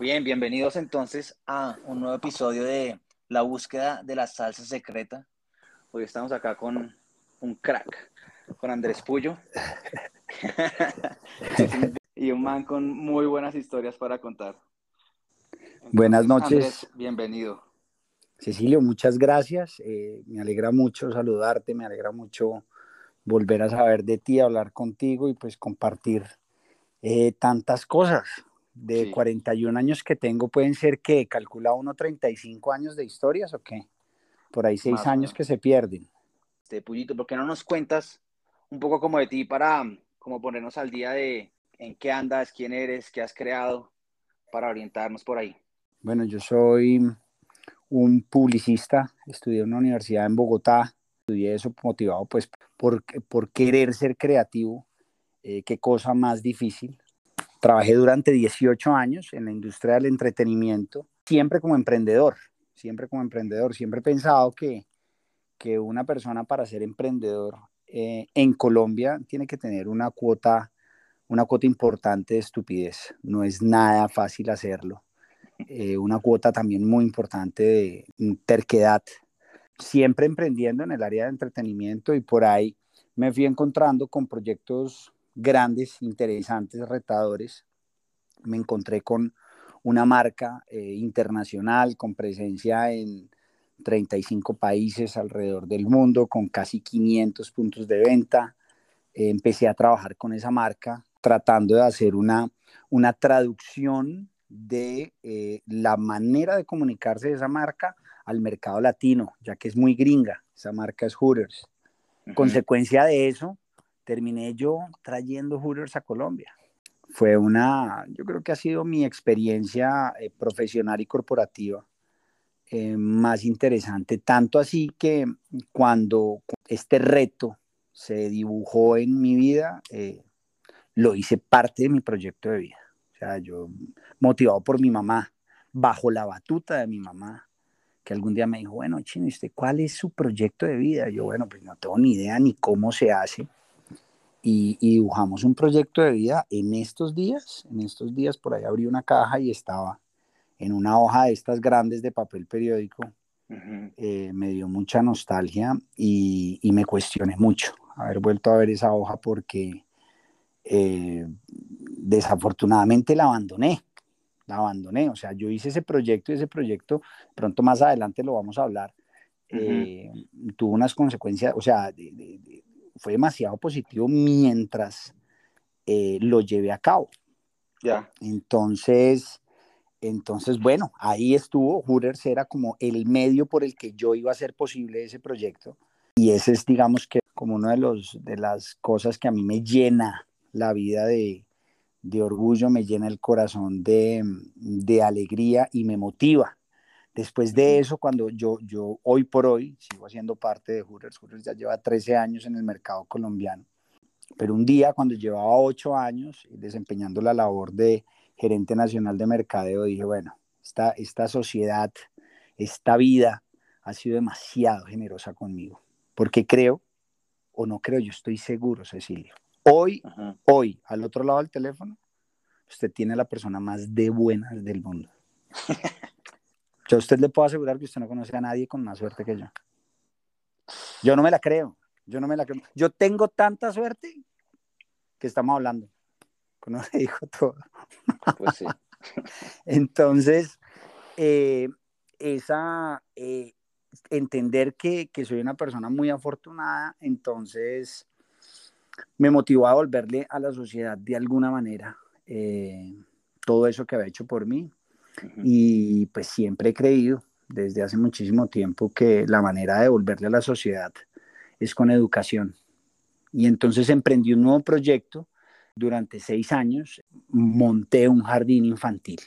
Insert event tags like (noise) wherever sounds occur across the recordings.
Bien, bienvenidos entonces a un nuevo episodio de La búsqueda de la salsa secreta. Hoy estamos acá con un crack, con Andrés Puyo. (laughs) y un man con muy buenas historias para contar. buenas noches. Andrés, bienvenido. Cecilio, muchas gracias. Eh, me alegra mucho saludarte, me alegra mucho volver a saber de ti, hablar contigo y pues compartir eh, tantas cosas de 41 años que tengo pueden ser que calcula uno 35 años de historias o qué? Por ahí seis años que se pierden. Este Puyito, ¿por qué no nos cuentas un poco como de ti para como ponernos al día de en qué andas, quién eres, qué has creado para orientarnos por ahí? Bueno, yo soy un publicista, estudié en una universidad en Bogotá, estudié eso motivado pues por, por querer ser creativo, eh, qué cosa más difícil, Trabajé durante 18 años en la industria del entretenimiento, siempre como emprendedor, siempre como emprendedor. Siempre he pensado que, que una persona para ser emprendedor eh, en Colombia tiene que tener una cuota, una cuota importante de estupidez. No es nada fácil hacerlo. Eh, una cuota también muy importante de terquedad. Siempre emprendiendo en el área de entretenimiento y por ahí me fui encontrando con proyectos grandes, interesantes, retadores. Me encontré con una marca eh, internacional con presencia en 35 países alrededor del mundo, con casi 500 puntos de venta. empecé a trabajar con esa marca, tratando de hacer una, una traducción de eh, la manera de comunicarse de esa marca al mercado latino, ya que es muy gringa. Esa marca es Hooters. Consecuencia de eso, terminé yo trayendo Hooters a Colombia. Fue una, yo creo que ha sido mi experiencia eh, profesional y corporativa eh, más interesante, tanto así que cuando este reto se dibujó en mi vida, eh, lo hice parte de mi proyecto de vida. O sea, yo motivado por mi mamá, bajo la batuta de mi mamá, que algún día me dijo, bueno, Chino, ¿usted cuál es su proyecto de vida? Yo, bueno, pues no tengo ni idea ni cómo se hace y, dibujamos un proyecto de vida en estos días. En estos días por ahí abrí una caja y estaba en una hoja de estas grandes de papel periódico. Eh, me dio mucha nostalgia y, me cuestioné mucho haber vuelto a ver esa hoja porque eh, desafortunadamente la abandoné. La abandoné. O sea, yo hice ese proyecto y ese proyecto, pronto más adelante lo vamos a hablar, eh, tuvo unas consecuencias, o sea, de, fue demasiado positivo mientras eh, lo llevé a cabo. Ya. Entonces, entonces, bueno, ahí estuvo. Hooters era como el medio por el que yo iba a hacer posible ese proyecto. Y ese es, digamos que, como una de, los, de las cosas que a mí me llena la vida de, de orgullo, me llena el corazón de, de alegría y me motiva Después de eso, cuando yo, yo hoy por hoy sigo haciendo parte de Hooters, Hooters ya lleva 13 años en el mercado colombiano, pero un día cuando llevaba 8 años desempeñando la labor de gerente nacional de mercadeo, dije, bueno, esta, esta sociedad, esta vida ha sido demasiado generosa conmigo, porque creo, o no creo, yo estoy seguro, Cecilio, hoy, hoy, al otro lado del teléfono, usted tiene la persona más de buenas del mundo. (laughs) Yo a usted le puedo asegurar que usted no conoce a nadie con más suerte que yo. Yo no me la creo. Yo no me la creo. Yo tengo tanta suerte que estamos hablando. Uno le (laughs) dijo todo. Pues sí. (laughs) Entonces, eh, esa, eh, entender que, que, soy una persona muy afortunada, entonces me motivó a volverle a la sociedad de alguna manera eh, todo eso que había hecho por mí. Y pues siempre he creído desde hace muchísimo tiempo que la manera de volverle a la sociedad es con educación. Y entonces emprendí un nuevo proyecto. Durante seis años monté un jardín infantil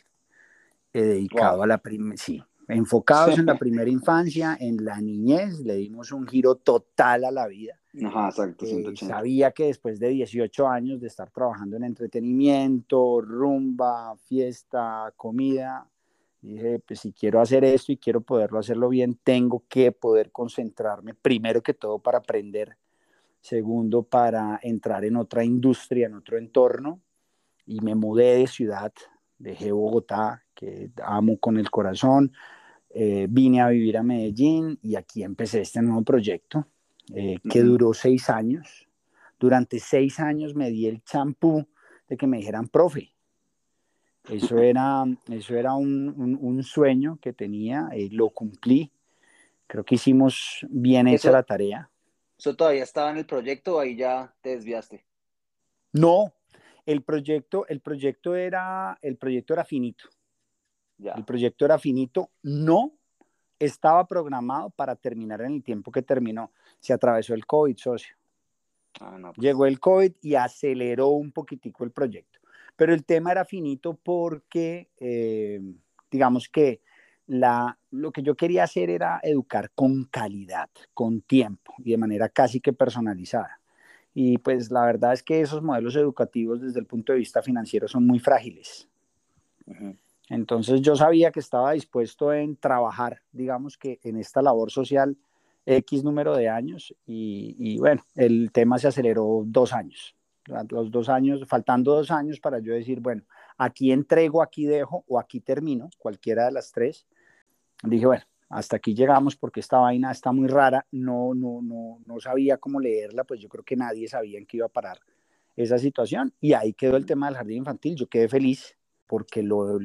eh, dedicado a la primera, sí, enfocados en la primera infancia, en la niñez, le dimos un giro total a la vida. Ajá, exacto, eh, sabía que después de 18 años de estar trabajando en entretenimiento, rumba, fiesta, comida, dije, pues si quiero hacer esto y quiero poderlo hacerlo bien, tengo que poder concentrarme primero que todo para aprender, segundo para entrar en otra industria, en otro entorno, y me mudé de ciudad, dejé Bogotá, que amo con el corazón. Eh, vine a vivir a Medellín y aquí empecé este nuevo proyecto eh, que duró seis años. Durante seis años me di el champú de que me dijeran profe. Eso (laughs) era, eso era un, un, sueño que tenía, y lo cumplí. Creo que hicimos bien hecha la tarea. ¿Eso todavía estaba en el proyecto o ahí ya te desviaste? No, el proyecto, el proyecto era, el proyecto era finito. El proyecto era finito, no estaba programado para terminar en el tiempo que terminó. Se atravesó el COVID, socio. Ah, pues. Llegó el COVID y aceleró un poquitico el proyecto. Pero el tema era finito porque, eh, digamos que la, lo que yo quería hacer era educar con calidad, con tiempo y de manera casi que personalizada. Y pues la verdad es que esos modelos educativos desde el punto de vista financiero son muy frágiles. Entonces yo sabía que estaba dispuesto en trabajar, digamos que en esta labor social X número de años y, bueno, el tema se aceleró dos años. Los dos años, faltando dos años para yo decir, bueno, aquí entrego, aquí dejo o aquí termino, cualquiera de las tres. Dije, bueno, hasta aquí llegamos porque esta vaina está muy rara, no, no, no, no sabía cómo leerla, pues yo creo que nadie sabía en qué iba a parar esa situación y ahí quedó el tema del jardín infantil. Yo quedé feliz, porque lo,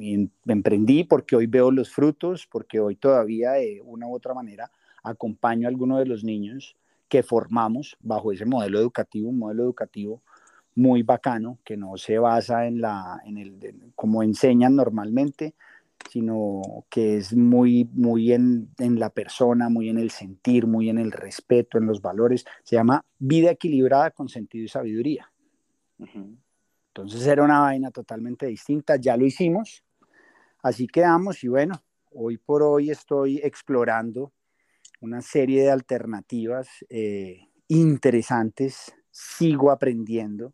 em, emprendí, porque hoy veo los frutos, porque hoy todavía de una u otra manera acompaño a algunos de los niños que formamos bajo ese modelo educativo, un modelo educativo muy bacano, que no se basa en la, en el, como enseñan normalmente, sino que es muy, muy en, en, la persona, muy en el sentir, muy en el respeto, en los valores. Se llama vida equilibrada con sentido y sabiduría. Entonces era una vaina totalmente distinta, ya lo hicimos, así quedamos y bueno, hoy por hoy estoy explorando una serie de alternativas eh, interesantes, sigo aprendiendo,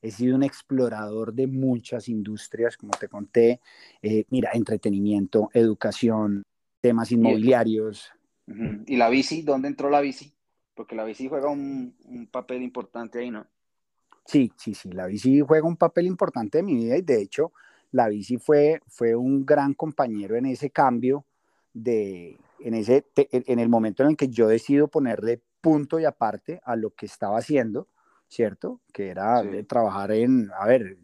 he sido un explorador de muchas industrias, como te conté, eh, mira, entretenimiento, educación, temas inmobiliarios. ¿Y la bici? ¿Dónde entró la bici? Porque la bici juega un papel importante ahí, ¿no? Sí, sí, sí, la bici juega un papel importante en mi vida y de hecho la bici fue, fue un gran compañero en ese cambio de, en, ese, en el momento en el que yo decido ponerle punto y aparte a lo que estaba haciendo, ¿cierto? Que era trabajar en, a ver,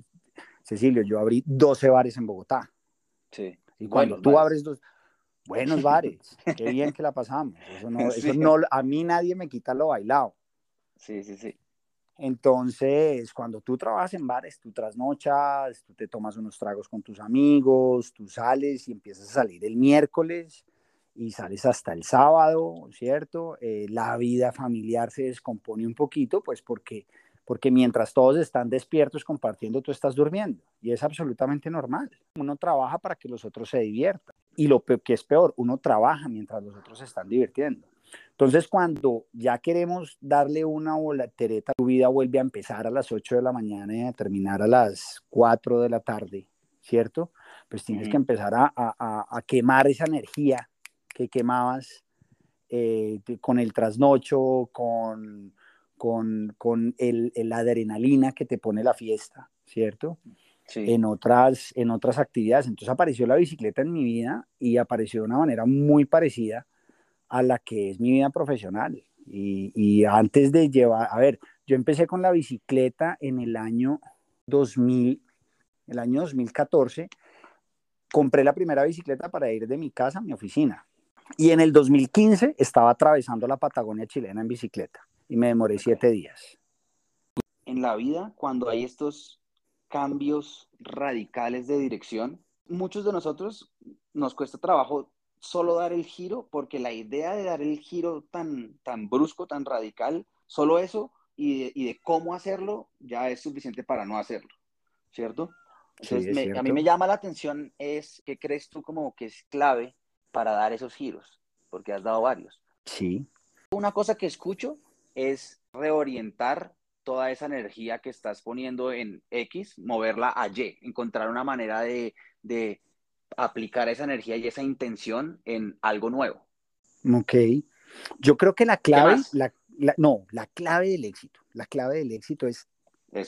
Cecilio, yo abrí 12 bares en Bogotá. Sí. Y cuando tú abres dos, (laughs) buenos bares, qué bien que la pasamos. Eso no, (laughs) eso no, a mí nadie me quita lo bailado. Sí, sí, sí. Entonces, cuando tú trabajas en bares, tú trasnochas, tú te tomas unos tragos con tus amigos, tú sales y empiezas a salir el miércoles y sales hasta el sábado, ¿cierto? Eh, la vida familiar se descompone un poquito, pues porque, porque mientras todos están despiertos compartiendo, tú estás durmiendo. Y es absolutamente normal. Uno trabaja para que los otros se diviertan. Y lo que es peor, uno trabaja mientras los otros se están divirtiendo. Entonces, cuando ya queremos darle una volatereta, tu vida vuelve a empezar a las 8 de la mañana y a terminar a las 4 de la tarde, ¿cierto? Pues tienes que empezar a, a, a, quemar esa energía que quemabas eh, con el trasnocho, con, con, con el, la adrenalina que te pone la fiesta, ¿cierto? Sí. En, otras, en otras actividades. Entonces apareció la bicicleta en mi vida y apareció de una manera muy parecida a la que es mi vida profesional. Y, antes de llevar, a ver, yo empecé con la bicicleta en el año 2000, el año 2014, compré la primera bicicleta para ir de mi casa a mi oficina. Y en el 2015 estaba atravesando la Patagonia chilena en bicicleta y me demoré siete días. En la vida, cuando hay estos cambios radicales de dirección, muchos de nosotros nos cuesta trabajo solo dar el giro, porque la idea de dar el giro tan, tan brusco, tan radical, solo eso y de, cómo hacerlo ya es suficiente para no hacerlo, ¿cierto? Entonces, a mí me llama la atención es, ¿qué crees tú como que es clave para dar esos giros? Porque has dado varios. Sí. Una cosa que escucho es reorientar toda esa energía que estás poniendo en X, moverla a Y, encontrar una manera de, de aplicar esa energía y esa intención en algo nuevo. Ok. Yo creo que la clave, la, no, la clave del éxito, la clave del éxito es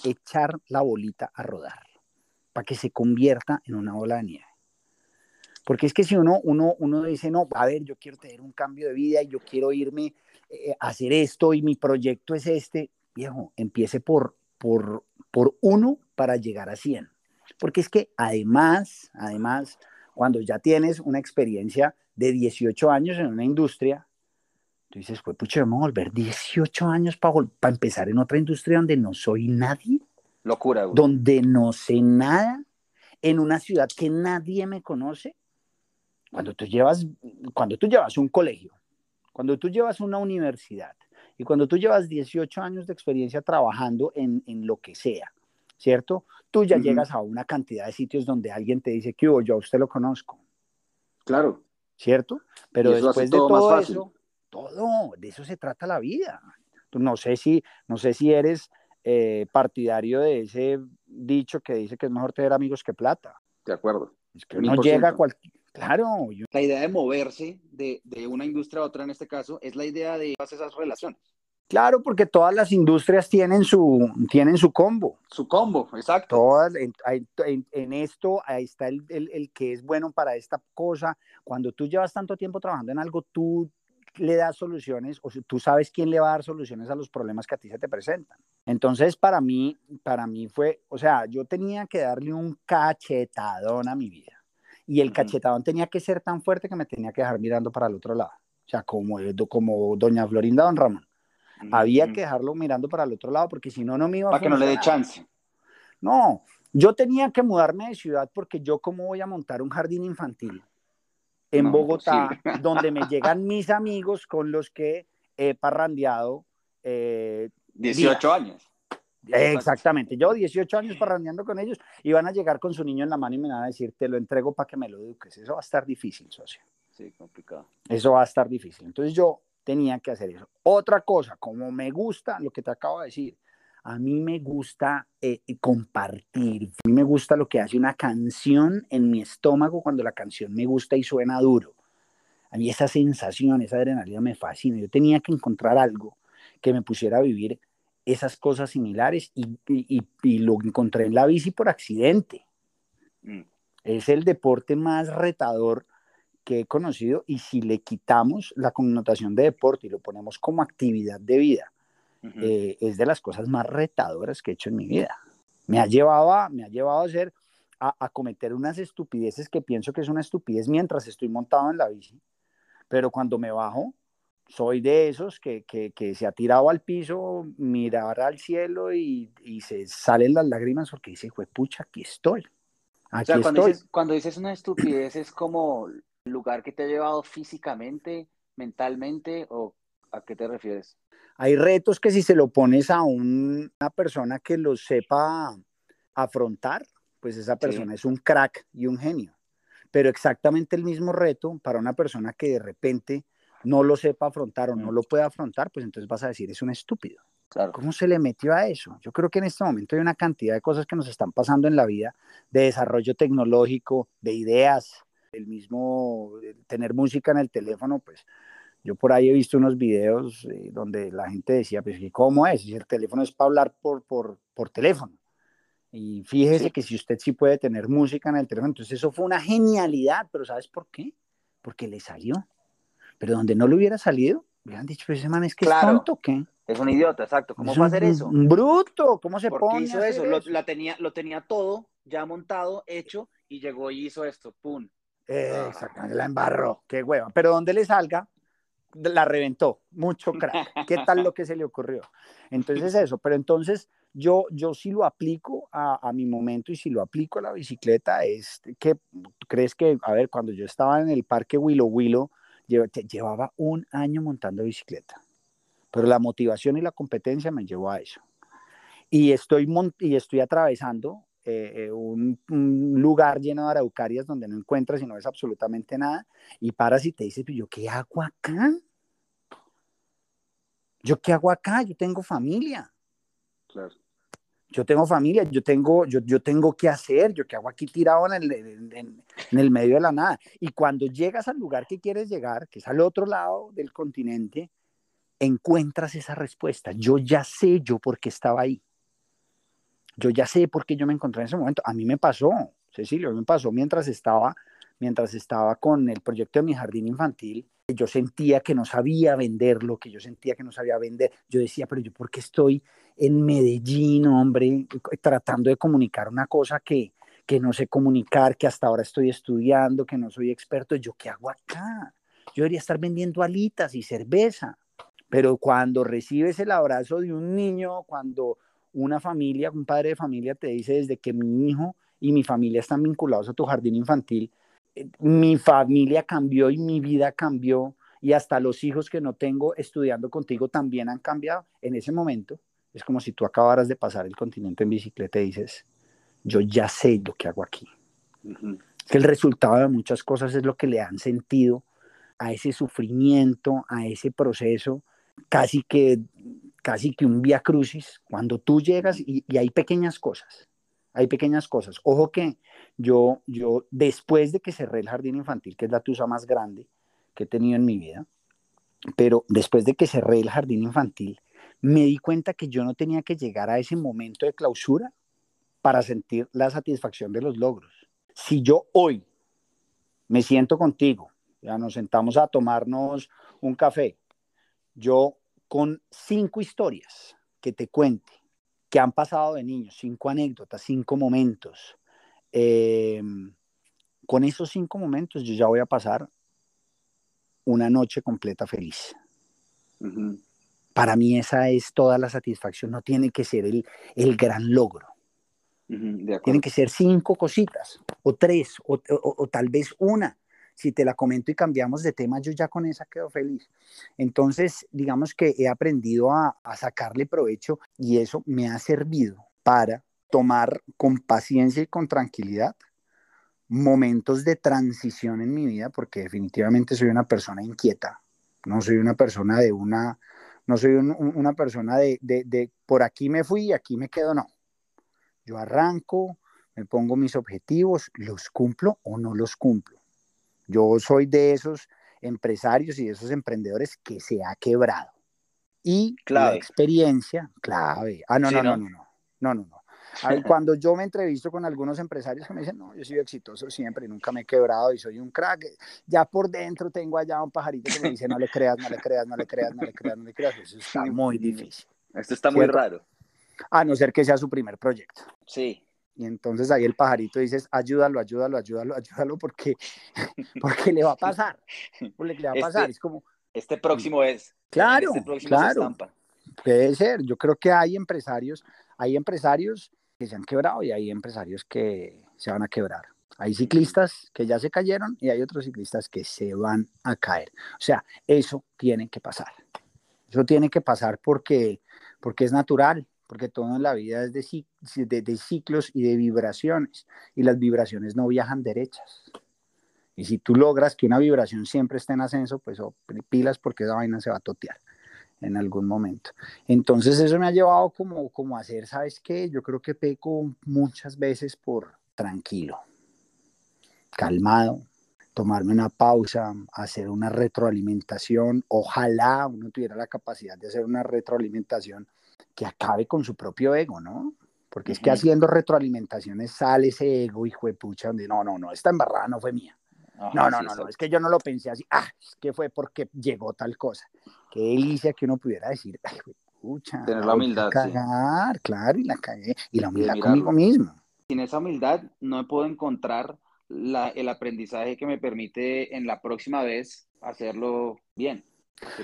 echar la bolita a rodar para que se convierta en una bola de nieve. Porque es que si uno, uno, uno dice, no, a ver, yo quiero tener un cambio de vida y yo quiero irme eh, a hacer esto y mi proyecto es este, viejo, empiece por, por, por uno para llegar a 100. Porque es que además, además, cuando ya tienes una experiencia de 18 años en una industria, tú dices, pues pucha, vamos a volver 18 años para, para empezar en otra industria donde no soy nadie. Locura, güey. Donde no sé nada, en una ciudad que nadie me conoce. Cuando tú llevas, cuando tú llevas un colegio, cuando tú llevas una universidad y cuando tú llevas 18 años de experiencia trabajando en, en lo que sea, ¿cierto? Tú ya llegas a una cantidad de sitios donde alguien te dice que yo a usted lo conozco. Claro. ¿Cierto? Pero después de todo eso, todo, de eso se trata la vida. No sé si, no sé si eres eh, partidario de ese dicho que dice que es mejor tener amigos que plata. De acuerdo. Es que no llega a cualquier... Claro. La idea de moverse de, de, una industria a otra en este caso es la idea de todas esas relaciones. Claro, porque todas las industrias tienen su, tienen su combo. Su combo, exacto. Todas, en, en, en esto, ahí está el, el, el, que es bueno para esta cosa. Cuando tú llevas tanto tiempo trabajando en algo, tú le das soluciones, o tú sabes quién le va a dar soluciones a los problemas que a ti se te presentan. Entonces, para mí, para mí fue, o sea, yo tenía que darle un cachetadón a mi vida. Y el cachetadón tenía que ser tan fuerte que me tenía que dejar mirando para el otro lado. O sea, como, como doña Florinda, don Ramón. Había que dejarlo mirando para el otro lado porque si no, no me iba a Para que no le dé chance. No, yo tenía que mudarme de ciudad porque yo cómo voy a montar un jardín infantil en Bogotá, (laughs) donde me llegan mis amigos con los que he parrandeado. Eh, 18 años. Exactamente, yo 18 años parrandeando con ellos y van a llegar con su niño en la mano y me van a decir, te lo entrego para que me lo eduques. Eso va a estar difícil, socio. Sí, complicado. Eso va a estar difícil. Entonces yo tenía que hacer eso. Otra cosa, como me gusta lo que te acabo de decir, a mí me gusta eh, compartir, a mí me gusta lo que hace una canción en mi estómago cuando la canción me gusta y suena duro. A mí esa sensación, esa adrenalina me fascina. Yo tenía que encontrar algo que me pusiera a vivir esas cosas similares y, y, y lo encontré en la bici por accidente. Mm. Es el deporte más retador que he conocido y si le quitamos la connotación de deporte y lo ponemos como actividad de vida, eh, es de las cosas más retadoras que he hecho en mi vida. Me ha llevado a, me ha llevado a hacer, a, cometer unas estupideces que pienso que es una estupidez mientras estoy montado en la bici, pero cuando me bajo, soy de esos que, que, que se ha tirado al piso, mirar al cielo y, y se salen las lágrimas porque dice, pucha, aquí estoy. Aquí o sea, cuando, estoy. Dices, cuando dices una estupidez es como lugar que te ha llevado físicamente, mentalmente o a qué te refieres? Hay retos que si se lo pones a un, una persona que lo sepa afrontar, pues esa persona sí. es un crack y un genio. Pero exactamente el mismo reto para una persona que de repente no lo sepa afrontar o no lo pueda afrontar, pues entonces vas a decir, es un estúpido. Claro. ¿Cómo se le metió a eso? Yo creo que en este momento hay una cantidad de cosas que nos están pasando en la vida, de desarrollo tecnológico, de ideas, el mismo tener música en el teléfono, pues yo por ahí he visto unos videos eh, donde la gente decía, pues, ¿cómo es? Si el teléfono es para hablar por, por, por teléfono. Y fíjese sí. que si usted sí puede tener música en el teléfono, entonces eso fue una genialidad, pero ¿sabes por qué? Porque le salió. Pero donde no le hubiera salido, hubieran dicho, pues ese man es que claro. es tonto, ¿qué? Es un idiota, exacto. ¿Cómo es va a hacer eso? Un bruto, ¿cómo se ¿Por pone? hizo eso? Lo, la tenía, lo tenía todo ya montado, hecho, y llegó y hizo esto, ¡pum! Exactamente, la embarró, qué hueva. Pero donde le salga, la reventó, mucho crack. ¿Qué tal lo que se le ocurrió? Entonces eso, pero entonces yo, yo sí lo aplico a, a, mi momento y si lo aplico a la bicicleta es que, ¿crees que, a ver, cuando yo estaba en el parque Willow Willow, llevaba un año montando bicicleta, pero la motivación y la competencia me llevó a eso. Y estoy, y estoy atravesando eh, un, un, lugar lleno de araucarias donde no encuentras y no ves absolutamente nada, y paras y te dices, ¿yo qué hago acá? ¿Yo qué hago acá? Yo tengo familia. Claro. Yo tengo familia, yo tengo, yo, yo tengo que hacer, yo qué hago aquí tirado en el, en, en el medio de la nada. Y cuando llegas al lugar que quieres llegar, que es al otro lado del continente, encuentras esa respuesta. Yo ya sé yo por qué estaba ahí. Yo ya sé por qué yo me encontré en ese momento. A mí me pasó, Cecilio, me pasó mientras estaba mientras estaba con el proyecto de mi jardín infantil, yo sentía que no sabía venderlo, que yo sentía que no sabía vender. Yo decía, pero yo, ¿por qué estoy en Medellín, hombre, tratando de comunicar una cosa que, que no sé comunicar, que hasta ahora estoy estudiando, que no soy experto? ¿Yo qué hago acá? Yo debería estar vendiendo alitas y cerveza. Pero cuando recibes el abrazo de un niño, cuando una familia, un padre de familia te dice desde que mi hijo y mi familia están vinculados a tu jardín infantil, eh, mi familia cambió y mi vida cambió y hasta los hijos que no tengo estudiando contigo también han cambiado. En ese momento es como si tú acabaras de pasar el continente en bicicleta y dices, yo ya sé lo que hago aquí. que el resultado de muchas cosas es lo que le han sentido a ese sufrimiento, a ese proceso, casi que, casi que un vía crucis, cuando tú llegas y, y hay pequeñas cosas, hay pequeñas cosas. Ojo que yo, yo, después de que cerré el jardín infantil, que es la tusa más grande que he tenido en mi vida, pero después de que cerré el jardín infantil, me di cuenta que yo no tenía que llegar a ese momento de clausura para sentir la satisfacción de los logros. Si yo hoy me siento contigo, ya nos sentamos a tomarnos un café, yo con cinco historias que te cuente, que han pasado de niños, cinco anécdotas, cinco momentos, em, con esos cinco momentos yo ya voy a pasar una noche completa feliz. Para mí esa es toda la satisfacción, no tiene que ser el, el gran logro. Tienen que ser cinco cositas, o tres, o, o, tal vez una. Si te la comento y cambiamos de tema, yo ya con esa quedo feliz. Entonces, digamos que he aprendido a, sacarle provecho y eso me ha servido para tomar con paciencia y con tranquilidad momentos de transición en mi vida, porque definitivamente soy una persona inquieta, no soy una persona de una, no soy una persona de, de, por aquí me fui y aquí me quedo, no. Yo arranco, me pongo mis objetivos, los cumplo o no los cumplo. Yo soy de esos empresarios y de esos emprendedores que se ha quebrado. Y clave. la experiencia, clave. Ah, no, no, no, no, no, no, no, no. (laughs) Ver, cuando yo me entrevisto con algunos empresarios que me dicen, no, yo he sido exitoso siempre, y nunca me he quebrado y soy un crack, ya por dentro tengo allá un pajarito que me dice, no le creas, no le creas, no le creas, no le creas, no le creas. Eso está muy difícil. Esto está muy raro. A no ser que sea su primer proyecto. Sí, y entonces ahí el pajarito dices, ayúdalo, ayúdalo, ayúdalo, (laughs) ayúdalo, porque, porque le va a pasar. Porque le va a pasar. Este, es como... Este próximo es. Claro, este próximo claro. Puede ser. Yo creo que hay empresarios, hay empresarios que se han quebrado y hay empresarios que se van a quebrar. Hay ciclistas que ya se cayeron y hay otros ciclistas que se van a caer. O sea, eso tiene que pasar. Eso tiene que pasar porque, porque es natural, porque todo en la vida es de, ciclos y de vibraciones, y las vibraciones no viajan derechas. Y si tú logras que una vibración siempre esté en ascenso, pues oh, pilas porque esa vaina se va a totear en algún momento. Entonces eso me ha llevado como, como a hacer, ¿sabes qué? Yo creo que peco muchas veces por tranquilo, calmado, tomarme una pausa, hacer una retroalimentación. Ojalá uno tuviera la capacidad de hacer una retroalimentación que acabe con su propio ego, ¿no? Porque es que haciendo retroalimentaciones sale ese ego, hijo de pucha, donde no, no, no, esta embarrada no fue mía. no, no, no, no, es que yo no lo pensé así, ah, es que fue porque llegó tal cosa qué delicia que uno pudiera decir, ay, pucha, tener la humildad. Cagar, claro, y la cagué, y la humildad conmigo mismo. Sin esa humildad no puedo encontrar la, el aprendizaje que me permite en la próxima vez hacerlo bien.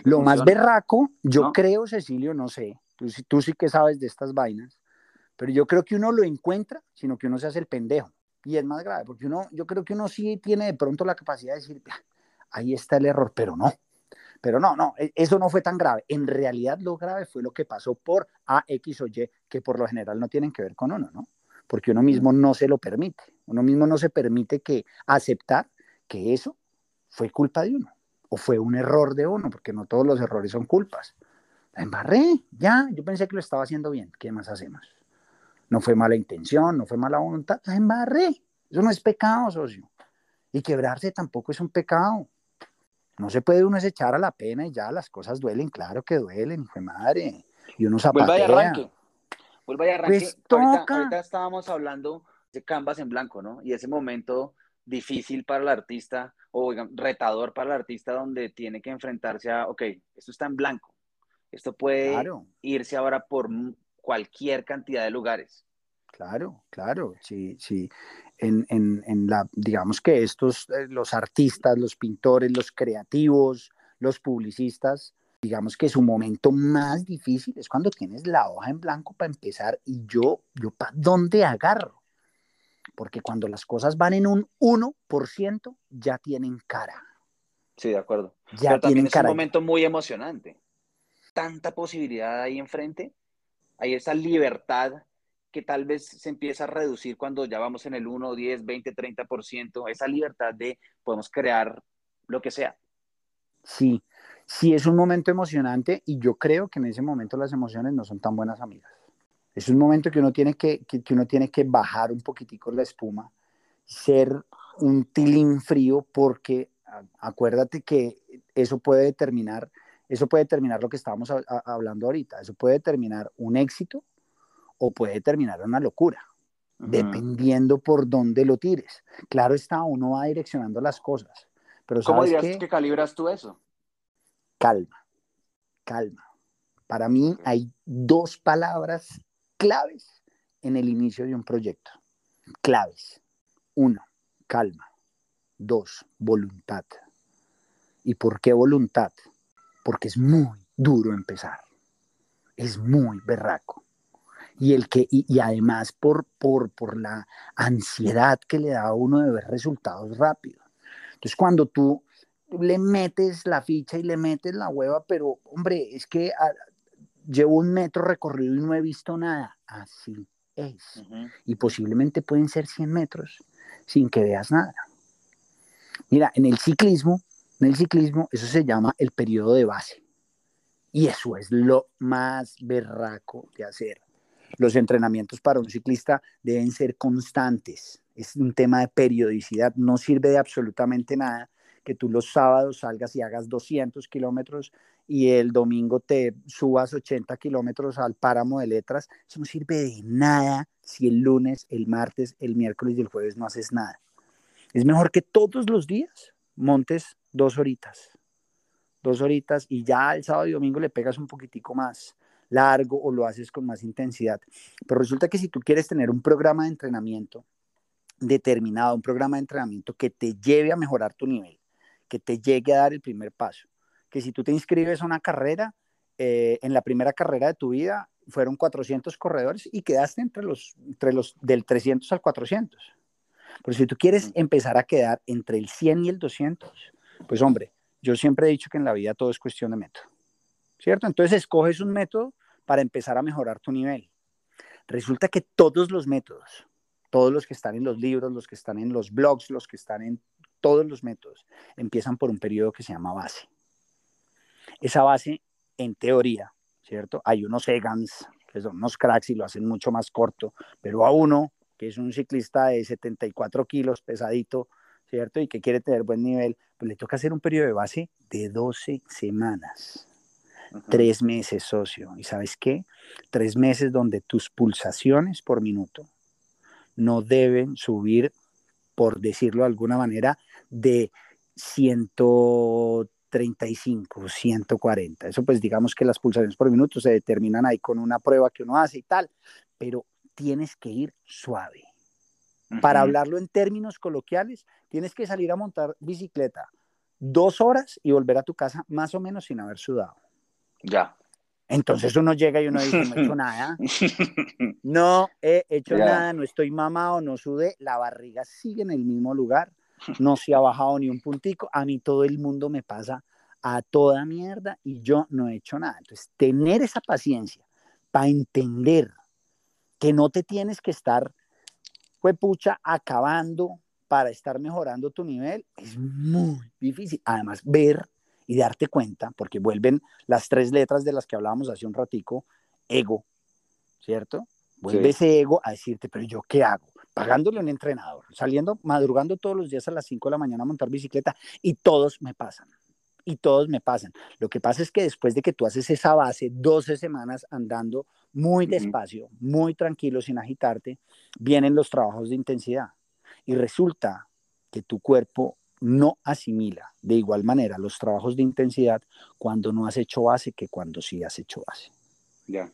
Lo más berraco, yo creo, Cecilio, no sé, tú, tú sí que sabes de estas vainas, pero yo creo que uno lo encuentra, sino que uno se hace el pendejo. Y es más grave, porque uno, yo creo que uno sí tiene de pronto la capacidad de decir, ahí está el error, pero no. Pero no, no, e, eso no fue tan grave. En realidad lo grave fue lo que pasó por A, X o Y, que por lo general no tienen que ver con uno, ¿no? Porque uno mismo no se lo permite. Uno mismo no se permite que aceptar que eso fue culpa de uno o fue un error de uno, porque no todos los errores son culpas. La embarré, ya, yo pensé que lo estaba haciendo bien. ¿Qué más hacemos? No fue mala intención, no fue mala voluntad, la embarré. Eso no es pecado, socio. Y quebrarse tampoco es un pecado. No se puede uno echar a la pena y ya las cosas duelen, claro que duelen, fue madre. Y uno zapatea. Vuelva y arranque. Vuelva y arranque. Pues ahorita, ahorita, estábamos hablando de Canvas en blanco, ¿no? Y ese momento difícil para el artista o retador para el artista donde tiene que enfrentarse a, ok, esto está en blanco, esto puede irse ahora por cualquier cantidad de lugares. Claro, claro, sí, sí. En, en, en la, digamos que estos, eh, los artistas, los pintores, los creativos, los publicistas, digamos que su momento más difícil es cuando tienes la hoja en blanco para empezar y yo, yo ¿para dónde agarro? Porque cuando las cosas van en un 1%, ya tienen cara. Sí, de acuerdo. Ya Pero también es un momento muy emocionante. Tanta posibilidad ahí enfrente. Hay esa libertad que tal vez se empieza a reducir cuando ya vamos en el 1, 10, 20, 30%. Esa libertad de podemos crear lo que sea. Sí, sí es un momento emocionante y yo creo que en ese momento las emociones no son tan buenas amigas. Es un momento que uno tiene que, que, uno tiene que bajar un poquitico la espuma, ser un tilín frío porque acuérdate que eso puede determinar, eso puede determinar lo que estábamos hablando ahorita, eso puede determinar un éxito o puede determinar una locura, dependiendo por dónde lo tires. Claro está, uno va direccionando las cosas. Pero ¿Cómo dirías que calibras tú eso? calma, calma. Para mí hay dos palabras claves en el inicio de un proyecto. Claves. Uno, calma. Dos, voluntad. ¿Y por qué voluntad? Porque es muy duro empezar. Es muy berraco. Y, el que, y, además por, por, por la ansiedad que le da a uno de ver resultados rápidos. Entonces, cuando tú le metes la ficha y le metes la hueva, pero hombre, es que ah, llevo un metro recorrido y no he visto nada. Así es. Y posiblemente pueden ser 100 metros sin que veas nada. Mira, en el ciclismo, en el ciclismo, eso se llama el periodo de base. Y eso es lo más berraco de hacer. Los entrenamientos para un ciclista deben ser constantes. Es un tema de periodicidad. No sirve de absolutamente nada que tú los sábados salgas y hagas 200 kilómetros y el domingo te subas 80 kilómetros al páramo de letras, eso no sirve de nada si el lunes, el martes, el miércoles y el jueves no haces nada. Es mejor que todos los días montes dos horitas, dos horitas y ya el sábado y domingo le pegas un poquitico más largo o lo haces con más intensidad. Pero resulta que si tú quieres tener un programa de entrenamiento determinado, un programa de entrenamiento que te lleve a mejorar tu nivel, que te llegue a dar el primer paso. Que si tú te inscribes a una carrera, eh, en la primera carrera de tu vida fueron 400 corredores y quedaste entre los, entre los del 300 al 400. Pero si tú quieres empezar a quedar entre el 100 y el 200, pues hombre, yo siempre he dicho que en la vida todo es cuestión de método. ¿Cierto? Entonces escoges un método para empezar a mejorar tu nivel. Resulta que todos los métodos, todos los que están en los libros, los que están en los blogs, los que están en todos los métodos empiezan por un periodo que se llama base. Esa base, en teoría, ¿cierto? Hay unos Egans, que son unos cracks y lo hacen mucho más corto, pero a uno, que es un ciclista de 74 kilos, pesadito, ¿cierto? Y que quiere tener buen nivel, pues le toca hacer un periodo de base de 12 semanas. Tres meses, socio. ¿Y sabes qué? Tres meses donde tus pulsaciones por minuto no deben subir, por decirlo de alguna manera, de 135, 140. Eso pues digamos que las pulsaciones por minuto se determinan ahí con una prueba que uno hace y tal, pero tienes que ir suave. Para hablarlo en términos coloquiales, tienes que salir a montar bicicleta dos horas y volver a tu casa más o menos sin haber sudado. Ya. Entonces uno llega y uno dice, no he hecho nada, (laughs) no he hecho nada, no estoy mamado, no sudé, la barriga sigue en el mismo lugar, no se ha bajado ni un puntico, a mí todo el mundo me pasa a toda mierda y yo no he hecho nada. Entonces, tener esa paciencia para entender que no te tienes que estar, fue pucha, acabando para estar mejorando tu nivel, es muy difícil. Además, ver y darte cuenta, porque vuelven las tres letras de las que hablábamos hace un ratico, ego, ¿cierto? Vuelve ese ego a decirte, pero yo qué hago? pagándole a un entrenador, saliendo, madrugando todos los días a las 5 de la mañana a montar bicicleta y todos me pasan. Y todos me pasan. Lo que pasa es que después de que tú haces esa base, 12 semanas andando muy despacio, muy tranquilo, sin agitarte, vienen los trabajos de intensidad. Y resulta que tu cuerpo no asimila de igual manera los trabajos de intensidad cuando no has hecho base que cuando sí has hecho base. Ya.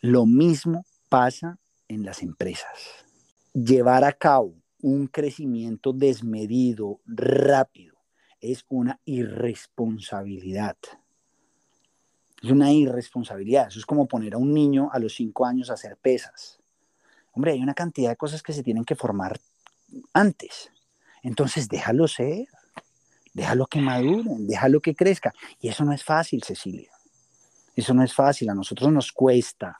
Lo mismo pasa en las empresas. Llevar a cabo un crecimiento desmedido, rápido, es una irresponsabilidad. Es una irresponsabilidad. Eso es como poner a un niño a los cinco años a hacer pesas. Hombre, hay una cantidad de cosas que se tienen que formar antes. Entonces déjalo ser, déjalo que madure, déjalo que crezca. Y eso no es fácil, Cecilia. Eso no es fácil. A nosotros nos cuesta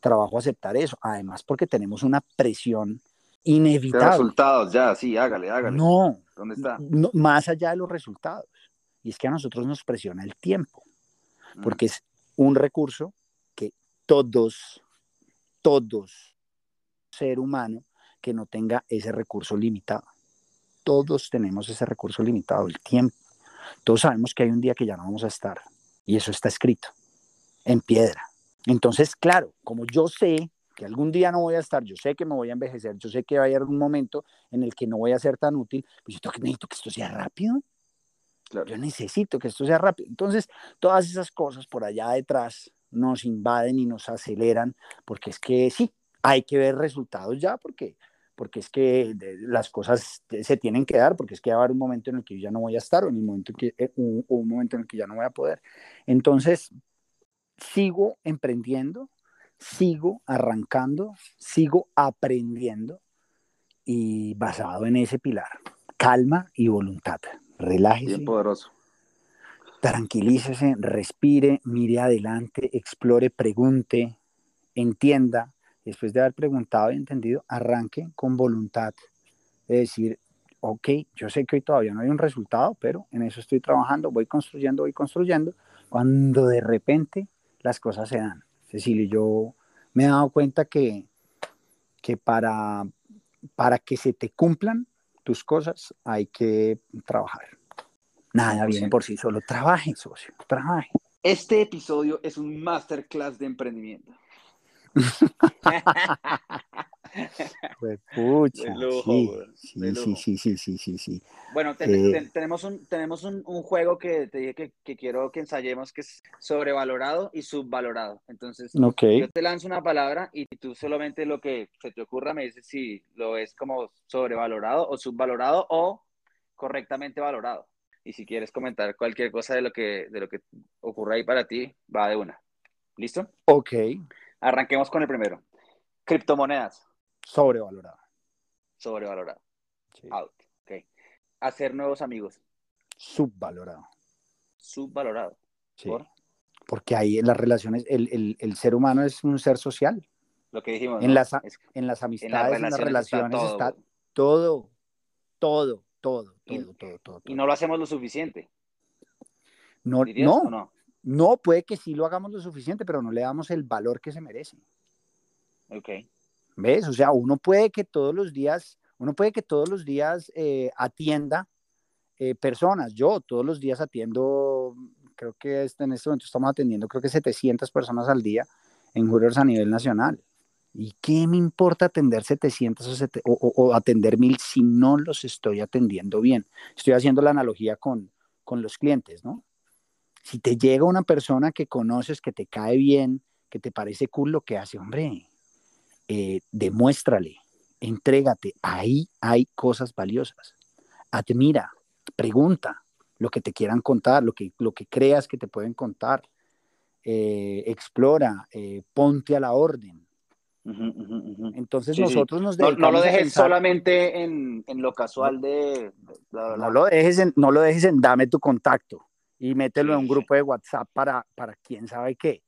trabajo aceptar eso. Además, porque tenemos una presión inevitable. resultados, ya, sí, hágale, hágale. No, ¿Dónde está? no, más allá de los resultados. Y es que a nosotros nos presiona el tiempo. Porque es un recurso que todos, todos, ser humano que no tenga ese recurso limitado. Todos tenemos ese recurso limitado, el tiempo. Todos sabemos que hay un día que ya no vamos a estar. Y eso está escrito en piedra. Entonces, claro, como yo sé que algún día no voy a estar, yo sé que me voy a envejecer, yo sé que va a haber un momento en el que no voy a ser tan útil, pues yo tengo que- necesito que esto sea rápido. Yo necesito que esto sea rápido. Entonces, todas esas cosas por allá detrás nos invaden y nos aceleran, porque es que sí, hay que ver resultados ya, porque, porque es que las cosas se tienen que dar, porque es que va a haber un momento en el que yo ya no voy a estar, o, en el momento en que, eh, un, o un momento en el que ya no voy a poder. Entonces, sigo emprendiendo, sigo arrancando, sigo aprendiendo y basado en ese pilar, calma y voluntad. Relájese, Bien poderoso. tranquilícese, respire, mire adelante, explore, pregunte, entienda. Después de haber preguntado y entendido, arranque con voluntad de decir, ok, yo sé que hoy todavía no hay un resultado, pero en eso estoy trabajando, voy construyendo, voy construyendo, cuando de repente las cosas se dan. Cecilia, yo me he dado cuenta que, que para, para que se te cumplan tus cosas hay que trabajar. Nada viene por sí solo. Trabaje, socio, trabaje. Este episodio es un masterclass de emprendimiento. (laughs) Pues, pucha, sí, sí, sí, sí. Bueno, Eh. te- tenemos, un, tenemos un, juego que te dije que, quiero que ensayemos que es sobrevalorado y subvalorado. Entonces, yo te lanzo una palabra y tú solamente lo que se te ocurra me dices si lo ves como sobrevalorado o subvalorado o correctamente valorado. Y si quieres comentar cualquier cosa de lo que, de lo que ocurra ahí para ti, va de una. ¿Listo? ok, Arranquemos con el primero. Criptomonedas, sobrevalorado. sobrevalorado. Sí. Out. Ok. Hacer nuevos amigos, Subvalorado. subvalorado. Sí. ¿Por? Porque ahí en las relaciones, el, el, el ser humano es un ser social. Lo que dijimos. En ¿no? las, Es- en las amistades, en las relaciones está relaciones está todo. todo, todo, todo, Y- todo, todo, todo. y no lo hacemos lo suficiente. No, ¿Dirías no, no? no, puede que sí lo hagamos lo suficiente, pero no le damos el valor que se merece. Ok. ¿Ves? O sea, uno puede que todos los días, uno puede que todos los días eh, atienda eh, personas. Yo todos los días atiendo, creo que este- en este momento estamos atendiendo, creo que 700 personas al día en Hooters a nivel nacional. ¿Y qué me importa atender 700 o, sete- o- o- o atender 1000 si no los estoy atendiendo bien? Estoy haciendo la analogía con, con los clientes, ¿no? Si te llega una persona que conoces, que te cae bien, que te parece cool lo que hace, hombre, eh, demuéstrale, entrégate, ahí hay cosas valiosas. Admira, pregunta lo que te quieran contar, lo que, lo que creas que te pueden contar. Eh, explora, eh, ponte a la orden. Entonces Sí, sí. nosotros nos No, no lo dejes pensar- solamente en, en lo casual de... de bla, bla, no lo dejes en, no lo dejes en dame tu contacto y mételo Sí, en un grupo de WhatsApp para, para quién sabe qué.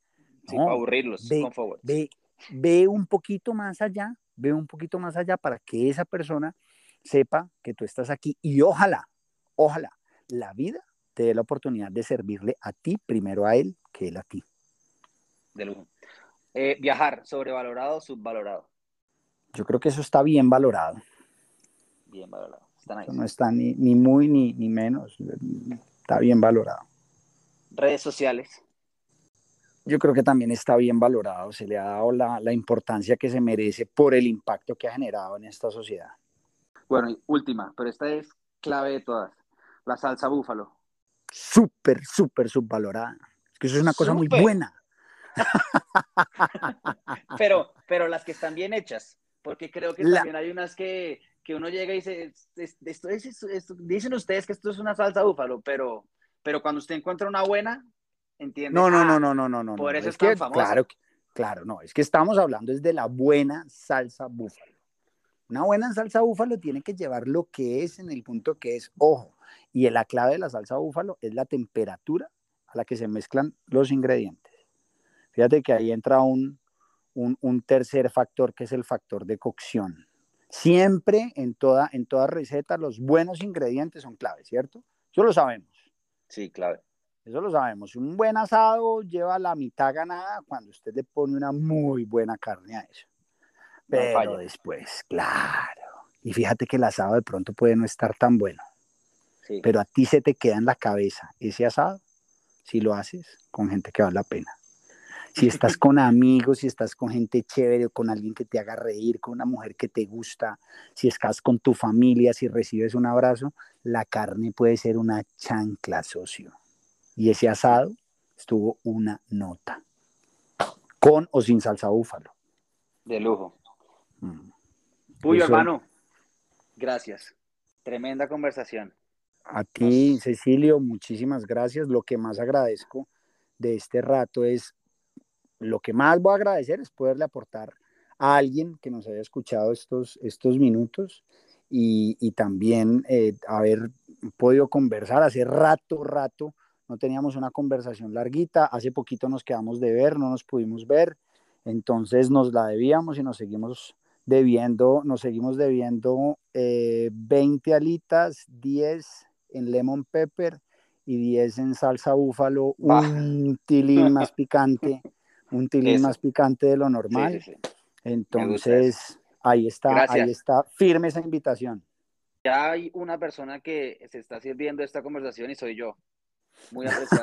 Sí, No, para aburrirlos ve- ve, ve un poquito más allá, ve un poquito más allá para que esa persona sepa que tú estás aquí y ojalá, ojalá, la vida te dé la oportunidad de servirle a ti, primero a él, que él a ti. De lujo. Eh, viajar, sobrevalorado o subvalorado. Yo creo que eso está bien valorado. Bien valorado. Está nice. Eso no está ni, ni muy ni, ni menos. Está bien valorado. Redes sociales. Yo creo que también está bien valorado. Se le ha dado la, la importancia que se merece por el impacto que ha generado en esta sociedad. Bueno, y última, pero esta es clave de todas, la salsa búfalo. Súper, súper subvalorada. Es que eso es una cosa muy buena. (laughs) pero, pero las que están bien hechas, porque creo que también hay unas que, que uno llega y dice, esto, dicen ustedes que esto es una salsa búfalo, pero, pero cuando usted encuentra una buena, entiende. No, no, no, no, no, no, no. Por eso es, tan famosa. Claro, claro, no, es que estamos hablando es de la buena salsa búfalo. Una buena salsa búfalo tiene que llevar lo que es en el punto que es, ojo, y la clave de la salsa búfalo es la temperatura a la que se mezclan los ingredientes. Fíjate que ahí entra un, un, tercer factor que es el factor de cocción. Siempre en toda, en toda receta los buenos ingredientes son clave, ¿cierto? Eso lo sabemos. Sí, clave. Eso lo sabemos. Un buen asado lleva la mitad ganada cuando usted le pone una muy buena carne a eso. Pero después, claro. Y fíjate que el asado de pronto puede no estar tan bueno. Sí. Pero a ti se te queda en la cabeza ese asado si lo haces con gente que vale la pena. Si estás (laughs) con amigos, si estás con gente chévere o con alguien que te haga reír, con una mujer que te gusta, si estás con tu familia, si recibes un abrazo, la carne puede ser una chancla, socio. Y ese asado estuvo una nota. Con o sin salsa búfalo. De lujo. Mm. hermano. Gracias. Tremenda conversación. A ti, Cecilio, muchísimas gracias. Lo que más agradezco de este rato es lo que más voy a agradecer es poderle aportar a alguien que nos haya escuchado estos, estos minutos y, también eh, haber podido conversar. Hace rato, rato, no teníamos una conversación larguita, hace poquito nos quedamos de ver, no nos pudimos ver, entonces nos la debíamos y nos seguimos debiendo, nos seguimos debiendo 20 eh, alitas, 10 en lemon pepper y 10 en salsa búfalo, un tilín más picante un tilín más picante de lo normal. Entonces, ahí está, ahí está, firme esa invitación. Ya hay una persona que se está sirviendo esta conversación y soy yo. Muy apreciado.